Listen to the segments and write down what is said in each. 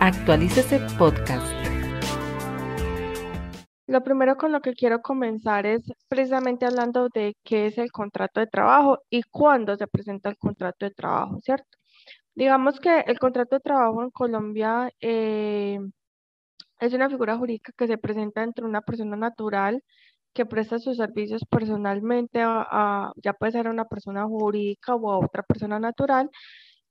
Actualícese Podcast. Lo primero con lo que quiero comenzar es precisamente hablando de qué es el contrato de trabajo y cuándo se presenta el contrato de trabajo, ¿cierto? Digamos que el contrato de trabajo en Colombia eh, es una figura jurídica que se presenta entre una persona natural que presta sus servicios personalmente, a, ya puede ser una persona jurídica o a otra persona natural,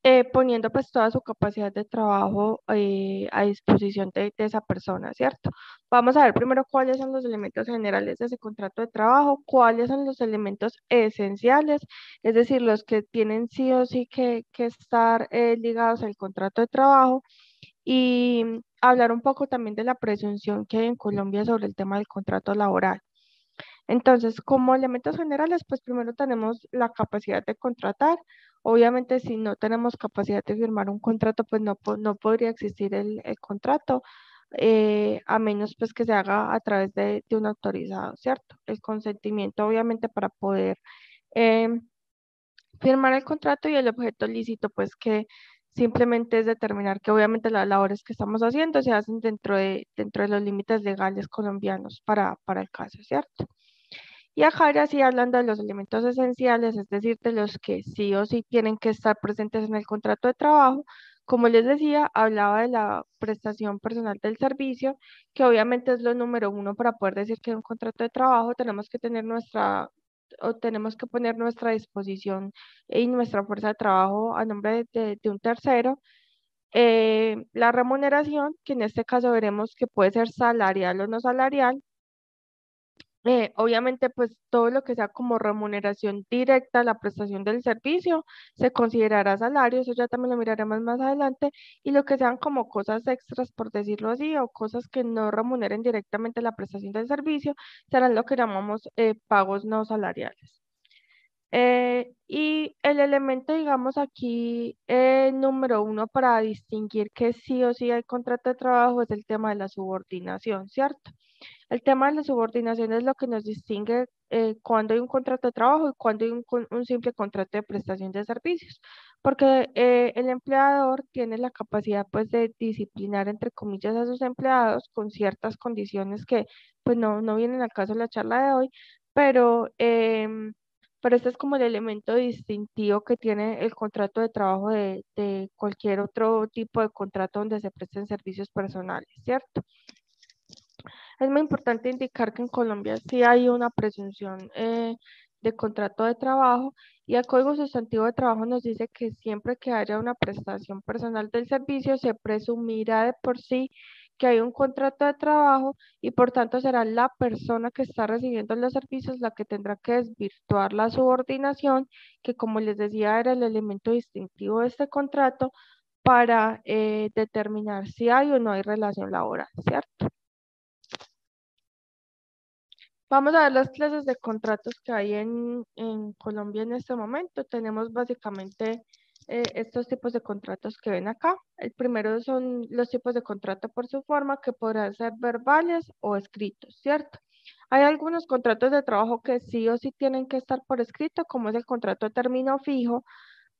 eh, poniendo pues toda su capacidad de trabajo eh, a disposición de, esa persona, ¿cierto? Vamos a ver primero cuáles son los elementos generales de ese contrato de trabajo, cuáles son los elementos esenciales, es decir, los que tienen sí o sí que, estar eh, ligados al contrato de trabajo y hablar un poco también de la presunción que hay en Colombia sobre el tema del contrato laboral. Entonces, como elementos generales, pues primero tenemos la capacidad de contratar. Obviamente, si no tenemos capacidad de firmar un contrato, pues no, no podría existir el, contrato, eh, a menos pues que se haga a través de, un autorizado, ¿cierto? El consentimiento, obviamente, para poder em, firmar el contrato y el objeto lícito, pues que simplemente es determinar que obviamente las labores que estamos haciendo se hacen dentro de, dentro de los límites legales colombianos para, para el caso, ¿cierto? Y ahora sí hablando de los elementos esenciales, es decir, de los que sí o sí tienen que estar presentes en el contrato de trabajo. Como les decía, hablaba de la prestación personal del servicio, que obviamente es lo número uno para poder decir que en un contrato de trabajo tenemos que tener nuestra o tenemos que poner nuestra disposición y nuestra fuerza de trabajo a nombre de, un tercero. Eh, la remuneración, que en este caso veremos que puede ser salarial o no salarial, eh, obviamente, pues todo lo que sea como remuneración directa a la prestación del servicio se considerará salario, eso ya también lo miraremos más adelante, y lo que sean como cosas extras, por decirlo así, o cosas que no remuneren directamente la prestación del servicio, serán lo que llamamos eh, pagos no salariales. Eh, y el elemento, digamos, aquí número uno para distinguir que sí o sí hay contrato de trabajo es el tema de la subordinación, ¿cierto? El tema de la subordinación es lo que nos distingue eh, cuando hay un contrato de trabajo y cuando hay un, simple contrato de prestación de servicios, porque eh, el empleador tiene la capacidad pues de disciplinar entre comillas a sus empleados con ciertas condiciones que pues no, no vienen al caso de la charla de hoy, pero, em, pero este es como el elemento distintivo que tiene el contrato de trabajo de, de cualquier otro tipo de contrato donde se presten servicios personales, ¿cierto? Es muy importante indicar que en Colombia sí hay una presunción eh, de contrato de trabajo y el Código Sustantivo de Trabajo nos dice que siempre que haya una prestación personal del servicio se presumirá de por sí que hay un contrato de trabajo y por tanto será la persona que está recibiendo los servicios la que tendrá que desvirtuar la subordinación, que como les decía era el elemento distintivo de este contrato para eh, determinar si hay o no hay relación laboral, ¿cierto? Vamos a ver las clases de contratos que hay en, Colombia en este momento. Tenemos básicamente eh, estos tipos de contratos que ven acá. El primero son los tipos de contrato por su forma, que podrán ser verbales o escritos, ¿cierto? Hay algunos contratos de trabajo que sí o sí tienen que estar por escrito, como es el contrato de término fijo,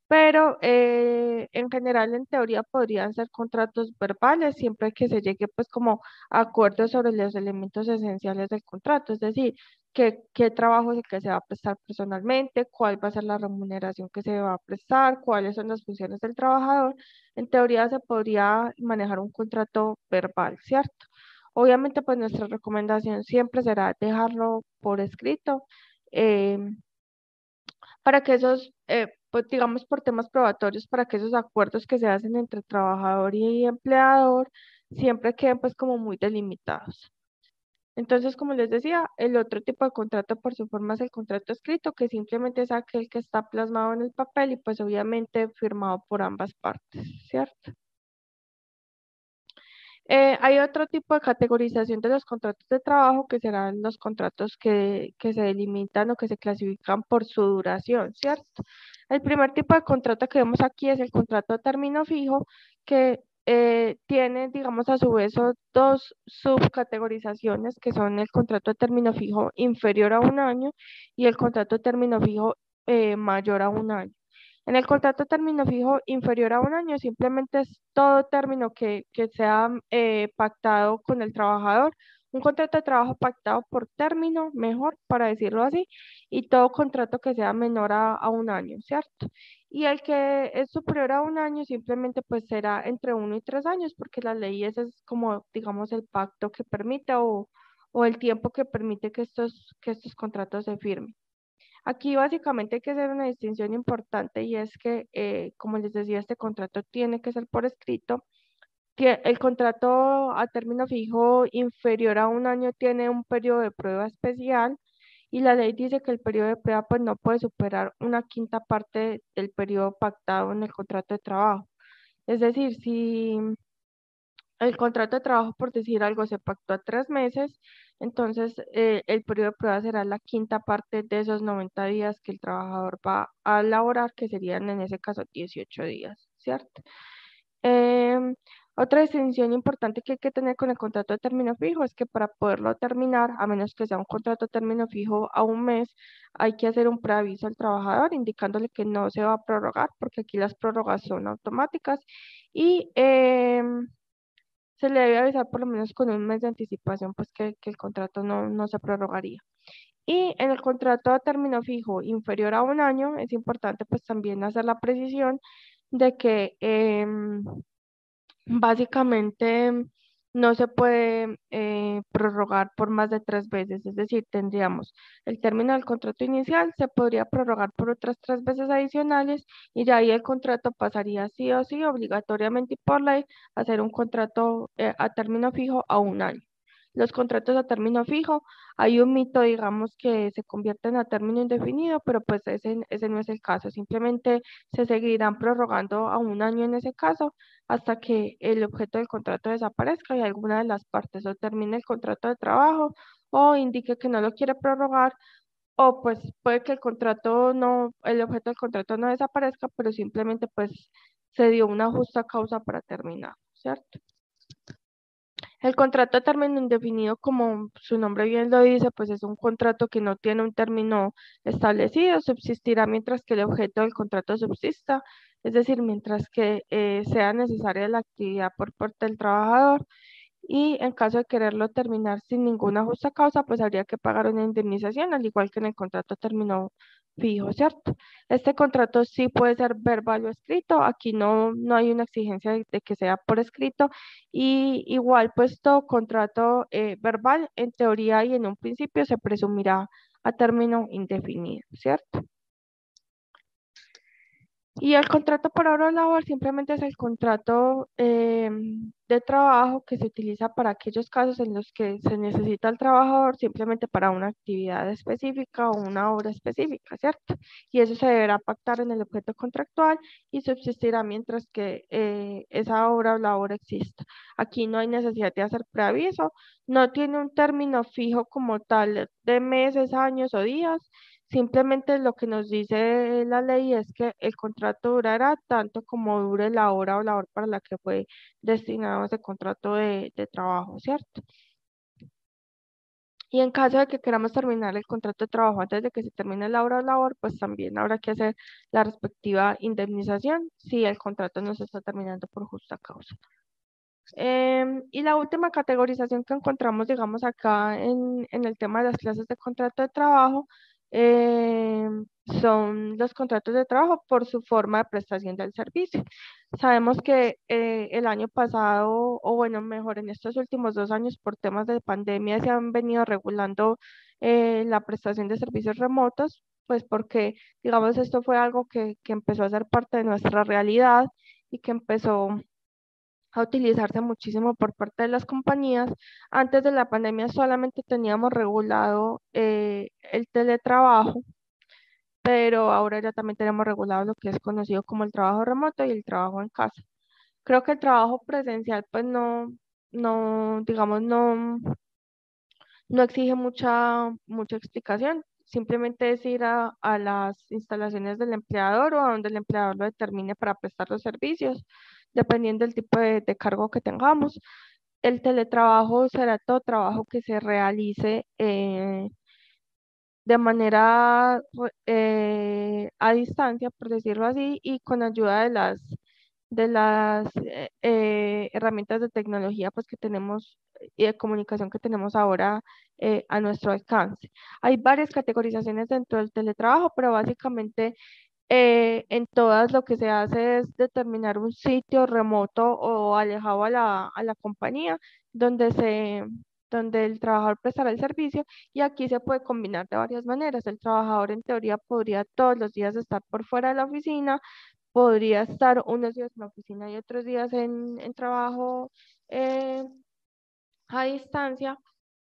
pero eh, en general, en teoría, podrían ser contratos verbales siempre que se llegue pues como a acuerdos sobre los elementos esenciales del contrato, es decir, qué, qué trabajo es el que se va a prestar personalmente, cuál va a ser la remuneración que se va a prestar, cuáles son las funciones del trabajador. En teoría se podría manejar un contrato verbal, ¿cierto? Obviamente, pues nuestra recomendación siempre será dejarlo por escrito. Eh, para que esos, eh, pues, digamos por temas probatorios, para que esos acuerdos que se hacen entre trabajador y empleador siempre queden pues como muy delimitados. Entonces, como les decía, el otro tipo de contrato por su forma es el contrato escrito, que simplemente es aquel que está plasmado en el papel y pues obviamente firmado por ambas partes, ¿cierto? Eh, hay otro tipo de categorización de los contratos de trabajo que serán los contratos que, se delimitan o que se clasifican por su duración, ¿cierto? El primer tipo de contrato que vemos aquí es el contrato a término fijo, que eh, tiene, digamos, a su vez dos subcategorizaciones, que son el contrato a término fijo inferior a un año y el contrato a término fijo eh, mayor a un año. En el contrato término fijo inferior a un año, simplemente es todo término que, sea eh, pactado con el trabajador. Un contrato de trabajo pactado por término, mejor para decirlo así, y todo contrato que sea menor a, a un año, ¿cierto? Y el que es superior a un año simplemente pues será entre uno y tres años, porque la ley ese es como, digamos, el pacto que permite o, o el tiempo que permite que estos, que estos contratos se firmen. Aquí básicamente hay que hacer una distinción importante y es que, eh, como les decía, este contrato tiene que ser por escrito. El contrato a término fijo inferior a un año tiene un periodo de prueba especial y la ley dice que el periodo de prueba pues no puede superar una quinta parte del periodo pactado en el contrato de trabajo. Es decir, si el contrato de trabajo, por decir algo, se pactó a tres meses, entonces eh, el periodo de prueba será la quinta parte de esos 90 días que el trabajador va a laborar, que serían en ese caso 18 días, ¿cierto? Em, otra distinción importante que hay que tener con el contrato de término fijo es que para poderlo terminar, a menos que sea un contrato de término fijo a un mes, hay que hacer un preaviso al trabajador indicándole que no se va a prorrogar, porque aquí las prórrogas son automáticas. Y em, se le debe avisar por lo menos con un mes de anticipación, pues que, el contrato no, se prorrogaría. Y en el contrato a término fijo inferior a un año, es importante pues también hacer la precisión de que em, básicamente no se puede eh, prorrogar por más de tres veces, es decir, tendríamos el término del contrato inicial, se podría prorrogar por otras tres veces adicionales y ya ahí el contrato pasaría sí o sí obligatoriamente y por ley a hacer un contrato eh, a término fijo a un año los contratos a término fijo. Hay un mito, digamos, que se convierten a término indefinido, pero pues ese, ese no es el caso. Simplemente se seguirán prorrogando a un año en ese caso hasta que el objeto del contrato desaparezca y alguna de las partes o termine el contrato de trabajo o indique que no lo quiere prorrogar o pues puede que el contrato no, el objeto del contrato no desaparezca, pero simplemente pues se dio una justa causa para terminar, ¿cierto? El contrato a término indefinido, como su nombre bien lo dice, pues es un contrato que no tiene un término establecido, subsistirá mientras que el objeto del contrato subsista, es decir, mientras que eh, sea necesaria la actividad por parte del trabajador. Y en caso de quererlo terminar sin ninguna justa causa, pues habría que pagar una indemnización, al igual que en el contrato término fijo, ¿cierto? Este contrato sí puede ser verbal o escrito, aquí no, no hay una exigencia de, que sea por escrito y igual pues todo contrato eh, verbal en teoría y en un principio se presumirá a término indefinido, ¿cierto? Y el contrato por hora labor simplemente es el contrato em, de trabajo que se utiliza para aquellos casos en los que se necesita el trabajador simplemente para una actividad específica o una obra específica, ¿cierto? Y eso se deberá pactar en el objeto contractual y subsistirá mientras que eh, esa obra o labor exista. Aquí no hay necesidad de hacer preaviso, no tiene un término fijo como tal de meses, años o días, Simplemente lo que nos dice la ley es que el contrato durará tanto como dure la hora o la hora para la que fue destinado ese contrato de, trabajo, ¿cierto? Y en caso de que queramos terminar el contrato de trabajo antes de que se termine la hora o labor, pues también habrá que hacer la respectiva indemnización si el contrato no se está terminando por justa causa. Em, y la última categorización que encontramos, digamos, acá en, en el tema de las clases de contrato de trabajo eh, son los contratos de trabajo por su forma de prestación del servicio. Sabemos que eh, el año pasado, o bueno, mejor en estos últimos dos años, por temas de pandemia, se han venido regulando eh, la prestación de servicios remotos, pues porque, digamos, esto fue algo que, que empezó a ser parte de nuestra realidad y que empezó a utilizarse muchísimo por parte de las compañías. Antes de la pandemia solamente teníamos regulado eh, el teletrabajo, pero ahora ya también tenemos regulado lo que es conocido como el trabajo remoto y el trabajo en casa. Creo que el trabajo presencial, pues no, no, digamos, no, no exige mucha, mucha explicación. Simplemente es ir a, a las instalaciones del empleador o a donde el empleador lo determine para prestar los servicios dependiendo del tipo de, cargo que tengamos. El teletrabajo será todo trabajo que se realice eh, de manera eh, a distancia, por decirlo así, y con ayuda de las, de las eh, eh, herramientas de tecnología pues, que tenemos y de comunicación que tenemos ahora a nuestro alcance. Hay varias categorizaciones dentro del teletrabajo, pero básicamente en todas lo que se hace es determinar un sitio remoto o alejado a la, a la compañía donde se, donde el trabajador prestará el servicio y aquí se puede combinar de varias maneras. El trabajador en teoría podría todos los días estar por fuera de la oficina, podría estar unos días en la oficina y otros días en, trabajo eh, a distancia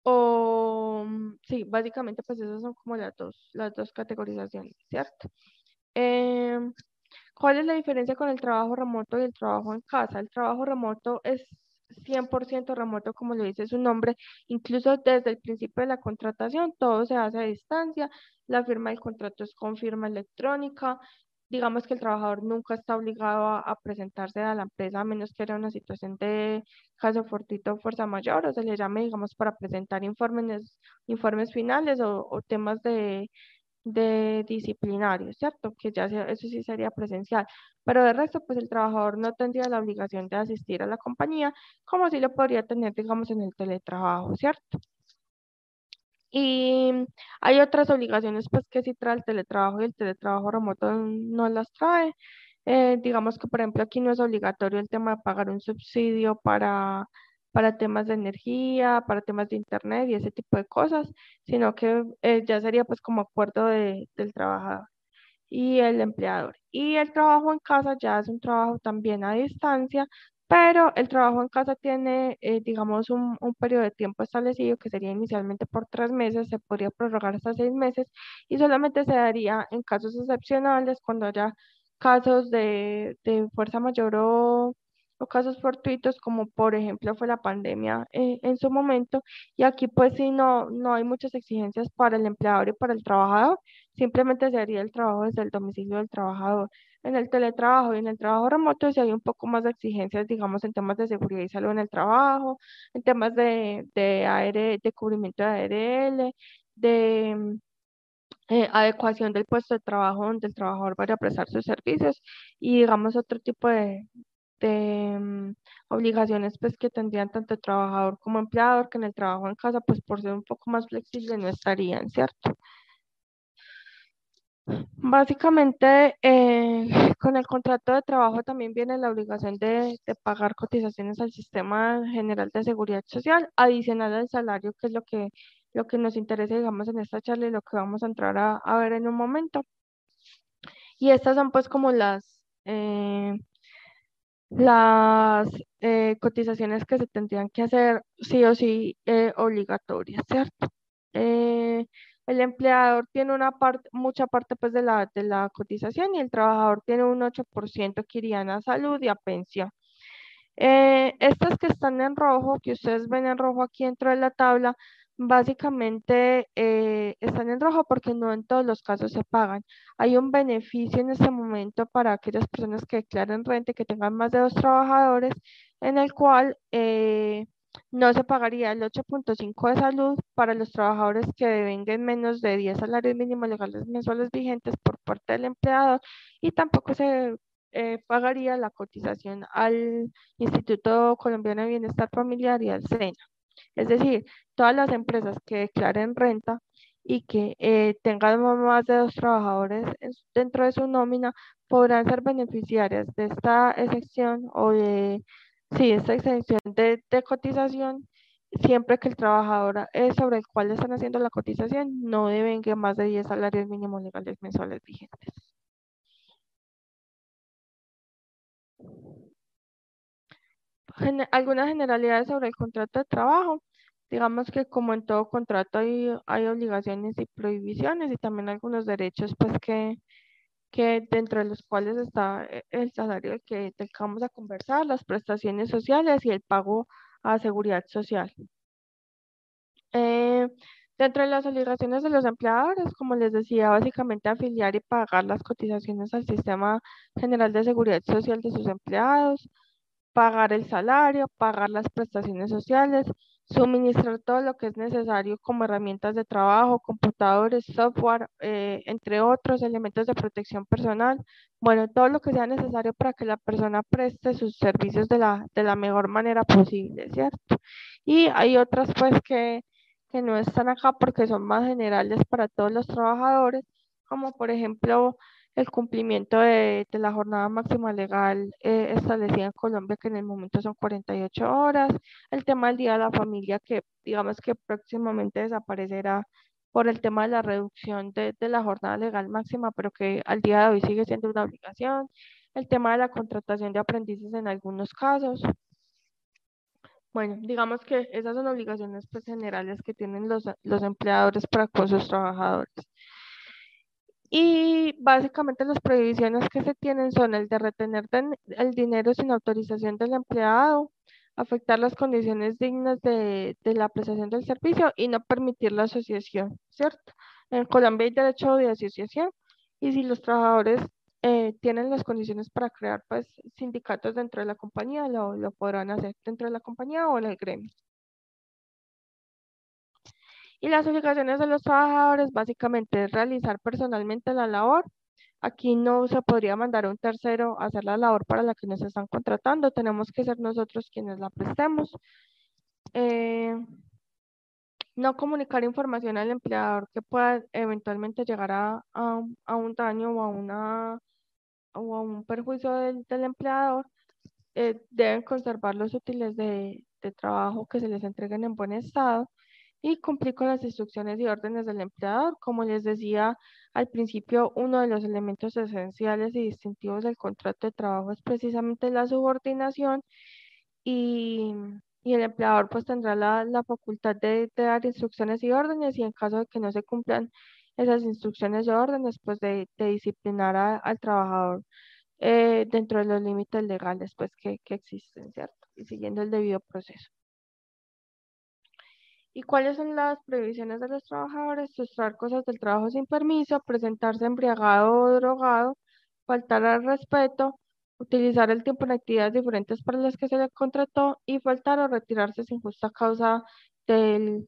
o sí, básicamente pues esas son como las dos, las dos categorizaciones, ¿cierto? Em, ¿Cuál es la diferencia con el trabajo remoto y el trabajo en casa? El trabajo remoto es 100% remoto, como lo dice su nombre, incluso desde el principio de la contratación, todo se hace a distancia, la firma del contrato es con firma electrónica, digamos que el trabajador nunca está obligado a, presentarse a la empresa a menos que haya una situación de caso fortuito o fuerza mayor o se le llame, digamos, para presentar informes, informes finales o temas de de disciplinario, ¿cierto? Que ya eso sí sería presencial. Pero de resto, pues el trabajador no tendría la obligación de asistir a la compañía, como si lo podría tener, digamos, en el teletrabajo, ¿cierto? Y hay otras obligaciones, pues, que sí trae el teletrabajo y el teletrabajo remoto no las trae. Eh, digamos que, por ejemplo, aquí no es obligatorio el tema de pagar un subsidio para para temas de energía, para temas de internet y ese tipo de cosas, sino que eh, ya sería pues como acuerdo de, del trabajador y el empleador. Y el trabajo en casa ya es un trabajo también a distancia, pero el trabajo en casa tiene, eh, digamos, un, un, periodo de tiempo establecido que sería inicialmente por tres meses, se podría prorrogar hasta seis meses y solamente se daría en casos excepcionales cuando haya casos de, de fuerza mayor o o casos fortuitos como por ejemplo fue la pandemia eh, en su momento y aquí pues sí no, no hay muchas exigencias para el empleador y para el trabajador, simplemente se haría el trabajo desde el domicilio del trabajador. En el teletrabajo y en el trabajo remoto sí hay un poco más de exigencias, digamos, en temas de seguridad y salud en el trabajo, en temas de, de, de cubrimiento de ARL, de eh, adecuación del puesto de trabajo donde el trabajador vaya a prestar sus servicios y digamos otro tipo de, de mm, obligaciones pues que tendrían tanto trabajador como empleador, que en el trabajo en casa pues por ser un poco más flexible no estarían, ¿cierto? Básicamente, eh, con el contrato de trabajo también viene la obligación de, pagar cotizaciones al sistema general de seguridad social, adicional al salario, que es lo que, lo que nos interesa, digamos, en esta charla y lo que vamos a entrar a, a ver en un momento. Y estas son pues como las, eh, las eh, cotizaciones que se tendrían que hacer sí o sí eh, obligatorias, ¿cierto? Eh, el empleador tiene una parte, mucha parte pues de la, de la cotización y el trabajador tiene un 8% que irían a salud y a pensión. estas que están en rojo, que ustedes ven en rojo aquí dentro de la tabla, básicamente eh, están en rojo porque no en todos los casos se pagan. Hay un beneficio en este momento para aquellas personas que declaren renta y que tengan más de dos trabajadores, en el cual eh, no se pagaría el 8.5 de salud para los trabajadores que devengan menos de 10 salarios mínimos legales mensuales vigentes por parte del empleado y tampoco se eh, pagaría la cotización al Instituto Colombiano de Bienestar Familiar y al SENA. Es decir, todas las empresas que declaren renta y que eh, tengan más de dos trabajadores dentro de su nómina podrán ser beneficiarias de esta excepción o de, sí, esta exención de, cotización siempre que el trabajador es sobre el cual están haciendo la cotización no deben que más de 10 salarios mínimos legales mensuales vigentes. Algunas generalidades sobre el contrato de trabajo. Digamos que como en todo contrato hay, hay obligaciones y prohibiciones y también algunos derechos pues que, que dentro de los cuales está eh, el salario que tengamos a conversar, las prestaciones sociales y el pago a seguridad social. Eh, dentro de las obligaciones de los empleadores, como les decía, básicamente afiliar y pagar las cotizaciones al sistema general de seguridad social de sus empleados, pagar el salario, pagar las prestaciones sociales, suministrar todo lo que es necesario como herramientas de trabajo, computadores, software, eh, entre otros elementos de protección personal. Bueno, todo lo que sea necesario para que la persona preste sus servicios de la, de la mejor manera posible, ¿cierto? Y hay otras pues que, que no están acá porque son más generales para todos los trabajadores, como por ejemplo el cumplimiento de, la jornada máxima legal eh, establecida en Colombia, que en el momento son 48 horas, el tema del Día de la Familia, que digamos que próximamente desaparecerá por el tema de la reducción de, de la jornada legal máxima, pero que al día de hoy sigue siendo una obligación, el tema de la contratación de aprendices en algunos casos. Bueno, digamos que esas son obligaciones pues, generales que tienen los, los empleadores para con sus trabajadores. Y básicamente las prohibiciones que se tienen son el de retener el dinero sin autorización del empleado, afectar las condiciones dignas de, la prestación del servicio y no permitir la asociación, ¿cierto? En Colombia hay derecho de asociación y si los trabajadores eh, tienen las condiciones para crear pues sindicatos dentro de la compañía, lo, lo podrán hacer dentro de la compañía o en el gremio. Y las obligaciones de los trabajadores básicamente es realizar personalmente la labor. Aquí no se podría mandar a un tercero a hacer la labor para la que nos están contratando. Tenemos que ser nosotros quienes la prestemos. Eh, no comunicar información al empleador que pueda eventualmente llegar a, un daño o a, una, o a un perjuicio del, empleador. Eh, deben conservar los útiles de, de trabajo que se les entreguen en buen estado y cumplir con las instrucciones y órdenes del empleador. Como les decía al principio, uno de los elementos esenciales y distintivos del contrato de trabajo es precisamente la subordinación y, el empleador pues tendrá la, facultad de, dar instrucciones y órdenes y en caso de que no se cumplan esas instrucciones y órdenes pues de, disciplinar al trabajador eh, dentro de los límites legales pues que, que existen, ¿cierto? Y siguiendo el debido proceso. ¿Y cuáles son las previsiones de los trabajadores? Sustraer cosas del trabajo sin permiso, presentarse embriagado o drogado, faltar al respeto, utilizar el tiempo en actividades diferentes para las que se le contrató y faltar o retirarse sin justa causa del,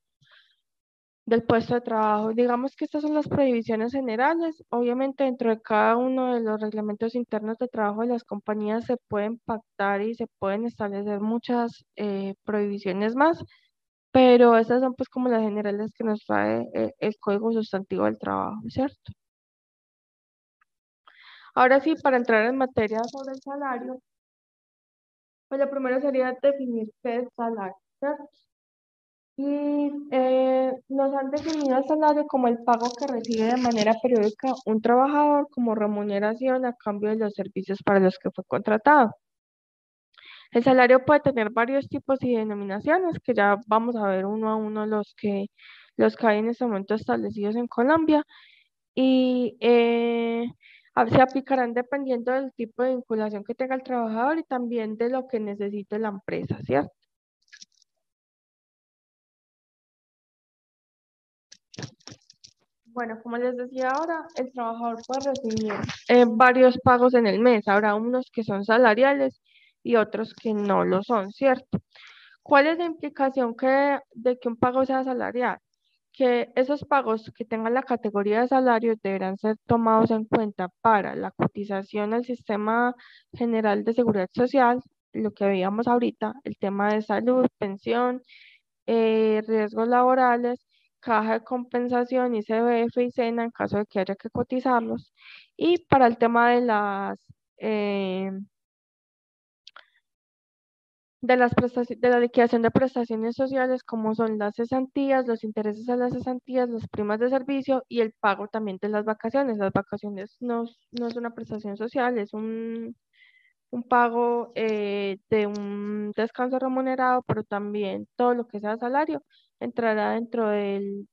del puesto de trabajo. Digamos que estas son las prohibiciones generales. Obviamente dentro de cada uno de los reglamentos internos de trabajo de las compañías se pueden pactar y se pueden establecer muchas eh, prohibiciones más pero esas son pues como las generales que nos trae eh, el Código Sustantivo del Trabajo, ¿cierto? Ahora sí, para entrar en materia sobre el salario, pues lo primero sería definir qué es salario, ¿cierto? Y eh, nos han definido el salario como el pago que recibe de manera periódica un trabajador como remuneración a cambio de los servicios para los que fue contratado. El salario puede tener varios tipos y denominaciones, que ya vamos a ver uno a uno los que, los que hay en este momento establecidos en Colombia. Y eh, se aplicarán dependiendo del tipo de vinculación que tenga el trabajador y también de lo que necesite la empresa, ¿cierto? Bueno, como les decía ahora, el trabajador puede recibir eh, varios pagos en el mes. Habrá unos que son salariales y otros que no lo son, ¿cierto? ¿Cuál es la implicación que, de que un pago sea salarial? Que esos pagos que tengan la categoría de salario deberán ser tomados en cuenta para la cotización al sistema general de seguridad social, lo que veíamos ahorita, el tema de salud, pensión, eh, riesgos laborales, caja de compensación, ICBF y SENA en caso de que haya que cotizarlos, y para el tema de las eh, de, las de la liquidación de prestaciones sociales, como son las cesantías, los intereses a las cesantías, las primas de servicio y el pago también de las vacaciones. Las vacaciones no, no es una prestación social, es un, un pago eh, de un descanso remunerado, pero también todo lo que sea salario entrará dentro del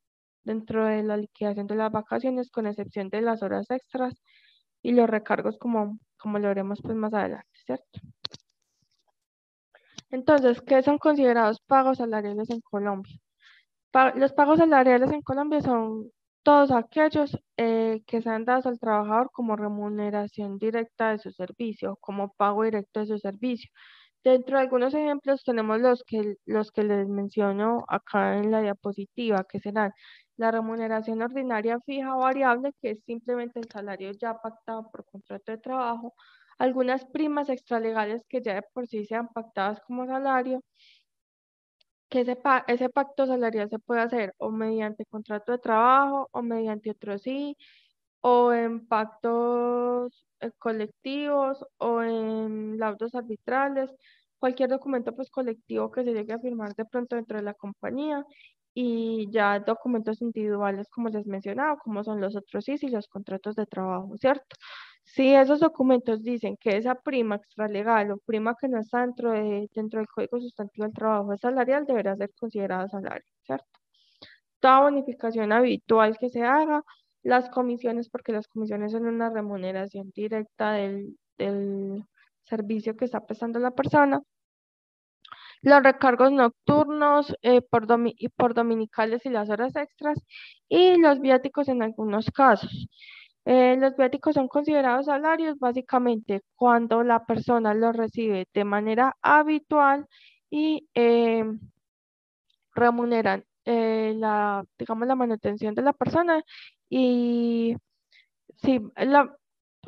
dentro de la liquidación de las vacaciones, con excepción de las horas extras y los recargos como, como lo veremos pues más adelante, ¿cierto? Entonces, ¿qué son considerados pagos salariales en Colombia? los pagos salariales en Colombia son todos aquellos eh, que se han dado al trabajador como remuneración directa de su servicio, como pago directo de su servicio. Dentro de algunos ejemplos tenemos los que, los que les menciono acá en la diapositiva, que serán la remuneración ordinaria fija o variable, que es simplemente el salario ya pactado por contrato de trabajo, algunas primas extralegales que ya de por sí sean pactadas como salario, que ese, ese pacto salarial se puede hacer o mediante contrato de trabajo o mediante otro sí, o en pactos eh, colectivos o en laudos arbitrales, cualquier documento pues colectivo que se llegue a firmar de pronto dentro de la compañía y ya documentos individuales como les mencionaba, como son los otros sí y los contratos de trabajo, ¿cierto? Si esos documentos dicen que esa prima extralegal o prima que no está dentro, de, dentro del Código Sustantivo del Trabajo es salarial, deberá ser considerada salario, ¿cierto? Toda bonificación habitual que se haga, las comisiones, porque las comisiones son una remuneración directa del, del servicio que está prestando la persona, los recargos nocturnos eh, por, y por dominicales y las horas extras y los viáticos en algunos casos. Eh, los viáticos son considerados salarios básicamente cuando la persona los recibe de manera habitual y eh, remuneran eh, la, digamos, la manutención de la persona y sí, la,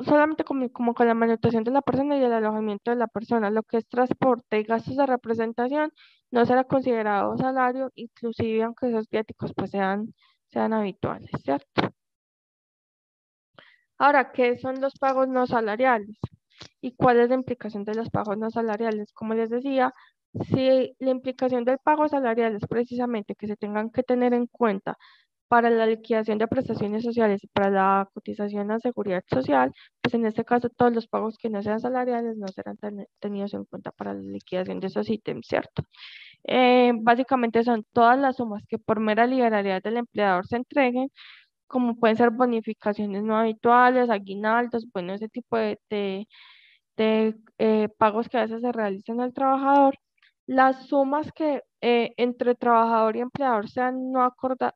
solamente como, como, con la manutención de la persona y el alojamiento de la persona, lo que es transporte y gastos de representación no será considerado salario, inclusive aunque esos viáticos pues sean, sean habituales, ¿cierto? Ahora, ¿qué son los pagos no salariales? ¿Y cuál es la implicación de los pagos no salariales? Como les decía, si la implicación del pago salarial es precisamente que se tengan que tener en cuenta para la liquidación de prestaciones sociales y para la cotización a seguridad social, pues en este caso todos los pagos que no sean salariales no serán tenidos en cuenta para la liquidación de esos ítems, ¿cierto? Eh, básicamente son todas las sumas que por mera liberalidad del empleador se entreguen como pueden ser bonificaciones no habituales, aguinaldos, bueno, ese tipo de, eh, pagos que a veces se realizan al trabajador, las sumas que eh, entre trabajador y empleador sean, no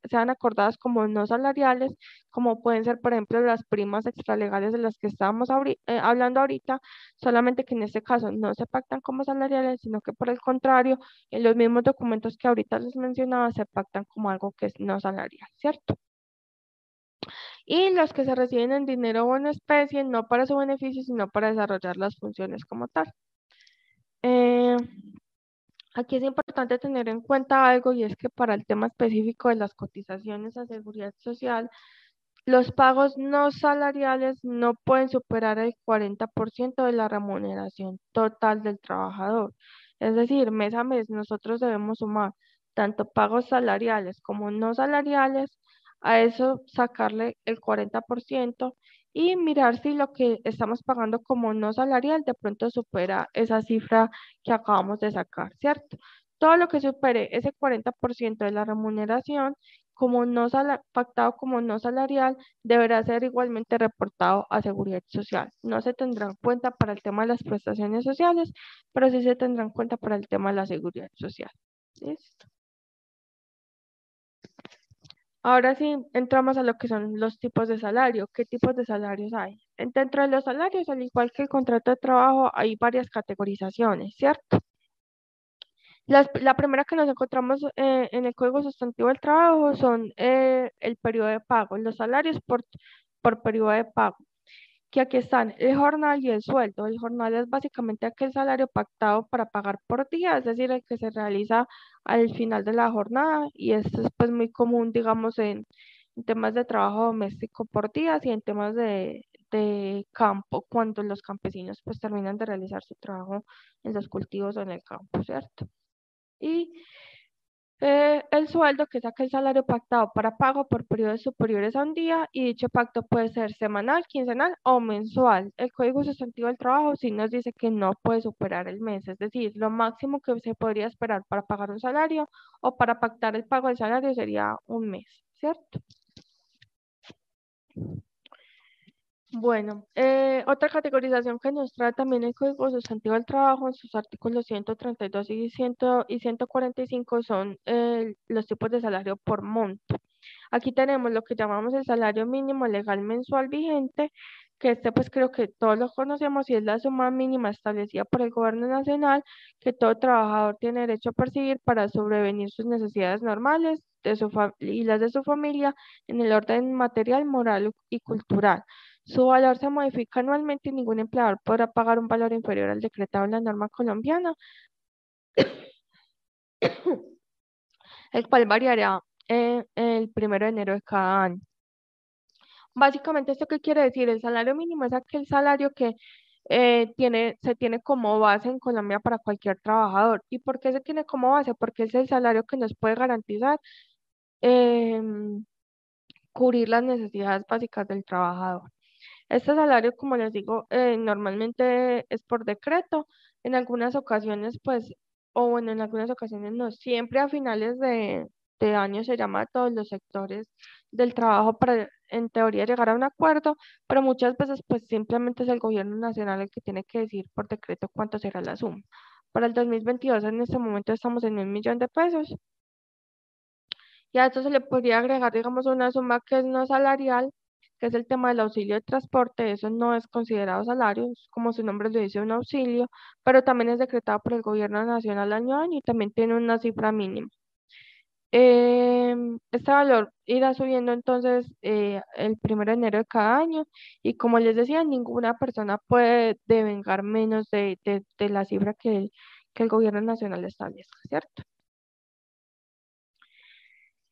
sean acordadas como no salariales, como pueden ser, por ejemplo, las primas extralegales de las que estábamos eh, hablando ahorita, solamente que en este caso no se pactan como salariales, sino que por el contrario, en los mismos documentos que ahorita les mencionaba, se pactan como algo que es no salarial, ¿cierto? y los que se reciben en dinero o en especie, no para su beneficio, sino para desarrollar las funciones como tal. Aquí es importante tener en cuenta algo y es que para el tema específico de las cotizaciones a seguridad social, los pagos no salariales no pueden superar el 40% de la remuneración total del trabajador. Es decir, mes a mes nosotros debemos sumar tanto pagos salariales como no salariales a eso sacarle el 40% y mirar si lo que estamos pagando como no salarial de pronto supera esa cifra que acabamos de sacar, ¿cierto? Todo lo que supere ese 40% de la remuneración como no pactado como no salarial deberá ser igualmente reportado a Seguridad Social. No se tendrá en cuenta para el tema de las prestaciones sociales, pero sí se tendrá en cuenta para el tema de la Seguridad Social. ¿Listo? Ahora sí, entramos a lo que son los tipos de salario. ¿Qué tipos de salarios hay? Dentro de los salarios, al igual que el contrato de trabajo, hay varias categorizaciones, ¿cierto? la primera que nos encontramos eh, en el Código Sustantivo del Trabajo son eh, el periodo de pago, los salarios por, por periodo de pago que aquí están el jornal y el sueldo. El jornal es básicamente aquel salario pactado para pagar por día, es decir, el que se realiza al final de la jornada y esto es pues muy común, digamos, en, temas de trabajo doméstico por días y en temas de, de, campo, cuando los campesinos pues terminan de realizar su trabajo en los cultivos o en el campo, ¿cierto? Y el sueldo que saca el salario pactado para pago por periodos superiores a un día y dicho pacto puede ser semanal, quincenal o mensual. El Código Sustantivo del Trabajo sí nos dice que no puede superar el mes, es decir, lo máximo que se podría esperar para pagar un salario o para pactar el pago del salario sería un mes, ¿cierto? Bueno, eh, otra categorización que nos trae también el Código Sustantivo del Trabajo en sus artículos 132 y, 100, y 145 son eh, los tipos de salario por monto. Aquí tenemos lo que llamamos el salario mínimo legal mensual vigente, que este pues creo que todos lo conocemos y es la suma mínima establecida por el gobierno nacional que todo trabajador tiene derecho a percibir para sobrevenir sus necesidades normales de su y las de su familia en el orden material, moral y cultural. Su valor se modifica anualmente y ningún empleador podrá pagar un valor inferior al decretado en la norma colombiana, el cual variará eh, el primero de enero de cada año. Básicamente, ¿esto qué quiere decir? El salario mínimo es aquel salario que eh, tiene, se tiene como base en Colombia para cualquier trabajador. ¿Y por qué se tiene como base? Porque es el salario que nos puede garantizar em, cubrir las necesidades básicas del trabajador. Este salario, como les digo, eh, normalmente es por decreto. En algunas ocasiones, pues, o bueno, en algunas ocasiones no, siempre a finales de, de año se llama a todos los sectores del trabajo para, en teoría, llegar a un acuerdo, pero muchas veces, pues, simplemente es el gobierno nacional el que tiene que decir por decreto cuánto será la suma. Para el 2022, en este momento estamos en un millón de pesos. Y a esto se le podría agregar, digamos, una suma que es no salarial, que es el tema del auxilio de transporte, eso no es considerado salario, como su nombre lo dice, un auxilio, pero también es decretado por el gobierno nacional año a año y también tiene una cifra mínima. Em, este valor irá subiendo entonces eh, el primero de enero de cada año y como les decía, ninguna persona puede devengar menos de, de, la cifra que que el gobierno nacional establezca, ¿cierto?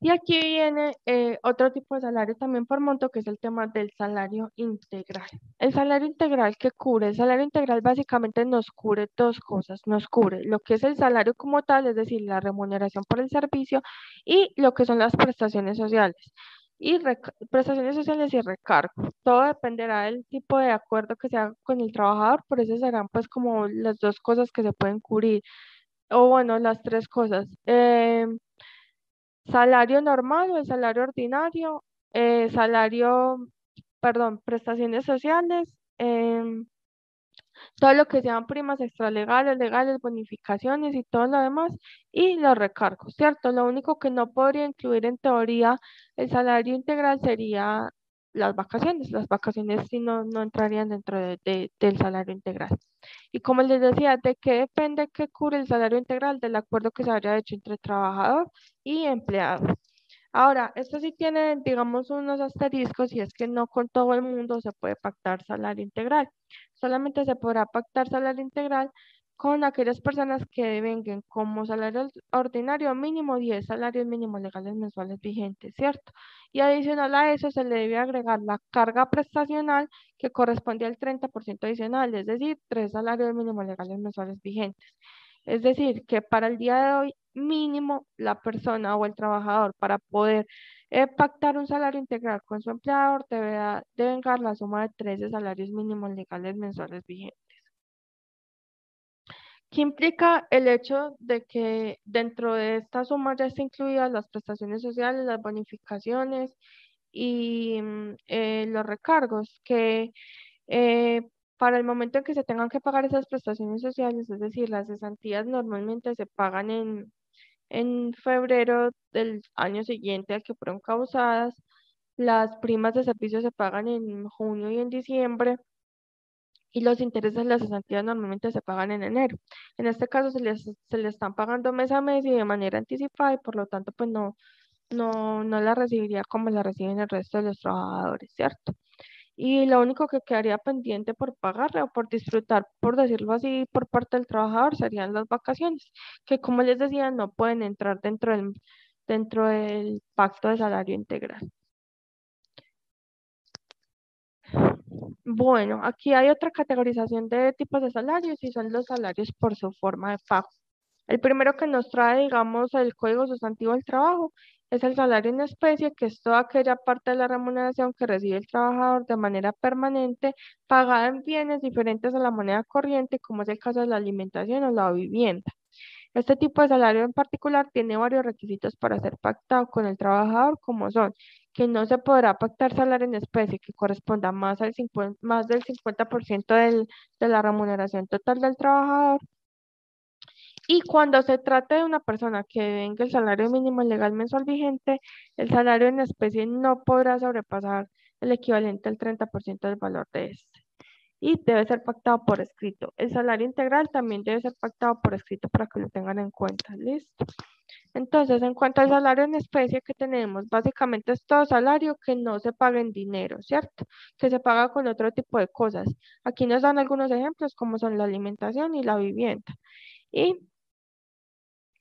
Y aquí viene eh, otro tipo de salario también por monto, que es el tema del salario integral. El salario integral que cubre, el salario integral básicamente nos cubre dos cosas. Nos cubre lo que es el salario como tal, es decir, la remuneración por el servicio y lo que son las prestaciones sociales. Y prestaciones sociales y recargo. Todo dependerá del tipo de acuerdo que se haga con el trabajador, por eso serán pues como las dos cosas que se pueden cubrir. O bueno, las tres cosas. Eh, salario normal o el salario ordinario, eh, salario, perdón, prestaciones sociales, em, todo lo que sean primas extralegales, legales, bonificaciones y todo lo demás, y los recargos, ¿cierto? Lo único que no podría incluir en teoría el salario integral sería las vacaciones. Las vacaciones sí no, no entrarían dentro de, del salario integral. Y como les decía, ¿de qué depende que cubre el salario integral? Del acuerdo que se haya hecho entre trabajador y empleado. Ahora, esto sí tiene, digamos, unos asteriscos y es que no con todo el mundo se puede pactar salario integral. Solamente se podrá pactar salario integral con aquellas personas que devengan como salario ordinario mínimo 10 salarios mínimos legales mensuales vigentes, ¿cierto? Y adicional a eso se le debe agregar la carga prestacional que corresponde al 30% adicional, es decir, tres salarios mínimos legales mensuales vigentes. Es decir, que para el día de hoy mínimo la persona o el trabajador para poder eh, pactar un salario integral con su empleador debe devengar la suma de 13 salarios mínimos legales mensuales vigentes. ¿Qué implica el hecho de que dentro de esta suma ya estén incluidas las prestaciones sociales, las bonificaciones y mm, eh, los recargos? Que eh, para el momento en que se tengan que pagar esas prestaciones sociales, es decir, las cesantías normalmente se pagan en, en febrero del año siguiente al que fueron causadas, las primas de servicio se pagan en junio y en diciembre y los intereses de las cesantías normalmente se pagan en enero. En este caso se les, se le están pagando mes a mes y de manera anticipada y por lo tanto pues no, no, no la recibiría como la reciben el resto de los trabajadores, ¿cierto? Y lo único que quedaría pendiente por pagarle o por disfrutar, por decirlo así, por parte del trabajador serían las vacaciones, que como les decía no pueden entrar dentro del, dentro del pacto de salario integral. Bueno, aquí hay otra categorización de tipos de salarios y son los salarios por su forma de pago. El primero que nos trae, digamos, el Código Sustantivo del Trabajo es el salario en especie, que es toda aquella parte de la remuneración que recibe el trabajador de manera permanente, pagada en bienes diferentes a la moneda corriente, como es el caso de la alimentación o la vivienda. Este tipo de salario en particular tiene varios requisitos para ser pactado con el trabajador, como son que no se podrá pactar salario en especie que corresponda más, al más del 50% del, de la remuneración total del trabajador. Y cuando se trate de una persona que venga el salario mínimo legal mensual vigente, el salario en especie no podrá sobrepasar el equivalente al 30% del valor de este. Y debe ser pactado por escrito. El salario integral también debe ser pactado por escrito para que lo tengan en cuenta. ¿Listo? Entonces, en cuanto al salario en especie que tenemos, básicamente es todo salario que no se paga en dinero, ¿cierto? Que se paga con otro tipo de cosas. Aquí nos dan algunos ejemplos como son la alimentación y la vivienda. Y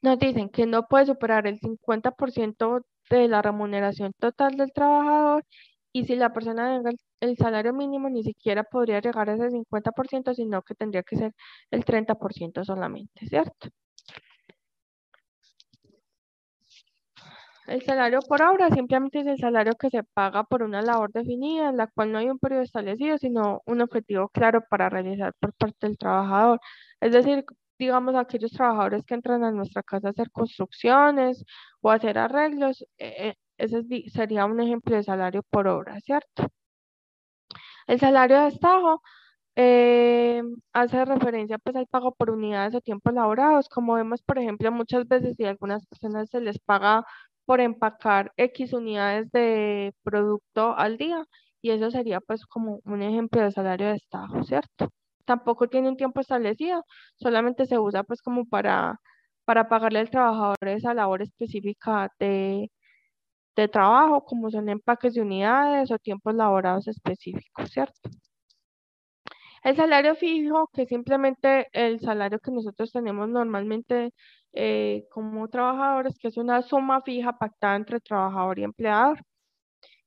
nos dicen que no puede superar el 50% de la remuneración total del trabajador y si la persona tenga el, salario mínimo ni siquiera podría llegar a ese 50%, sino que tendría que ser el 30% solamente, ¿cierto? El salario por obra simplemente es el salario que se paga por una labor definida en la cual no hay un periodo establecido, sino un objetivo claro para realizar por parte del trabajador. Es decir, digamos, aquellos trabajadores que entran a nuestra casa a hacer construcciones o hacer arreglos, eh, eh, ese sería un ejemplo de salario por obra, ¿cierto? El salario de estajo eh, hace referencia pues al pago por unidades o tiempos laborados, como vemos, por ejemplo, muchas veces si algunas personas se les paga por empacar X unidades de producto al día, y eso sería pues como un ejemplo de salario de estajo, ¿cierto? tampoco tiene un tiempo establecido, solamente se usa pues como para, para pagarle al trabajador esa labor específica de, de trabajo, como son empaques de unidades o tiempos laborados específicos, ¿cierto? El salario fijo, que simplemente el salario que nosotros tenemos normalmente eh, como trabajadores, que es una suma fija pactada entre trabajador y empleador.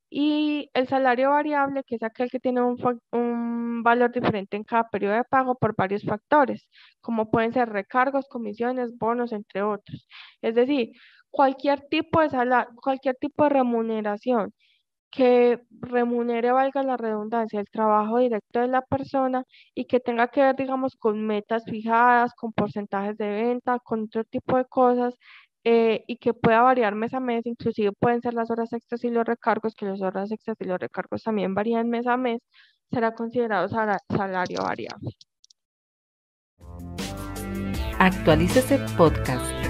Y el salario variable, que es aquel que tiene un, un, valor diferente en cada periodo de pago por varios factores, como pueden ser recargos, comisiones, bonos, entre otros. Es decir, cualquier tipo de salario, cualquier tipo de remuneración que remunere, valga la redundancia, el trabajo directo de la persona y que tenga que ver, digamos, con metas fijadas, con porcentajes de venta, con otro tipo de cosas, eh, y que pueda variar mes a mes, inclusive pueden ser las horas extras y los recargos, que las horas extras y los recargos también varían mes a mes, será considerado salario variable. Actualícese podcast.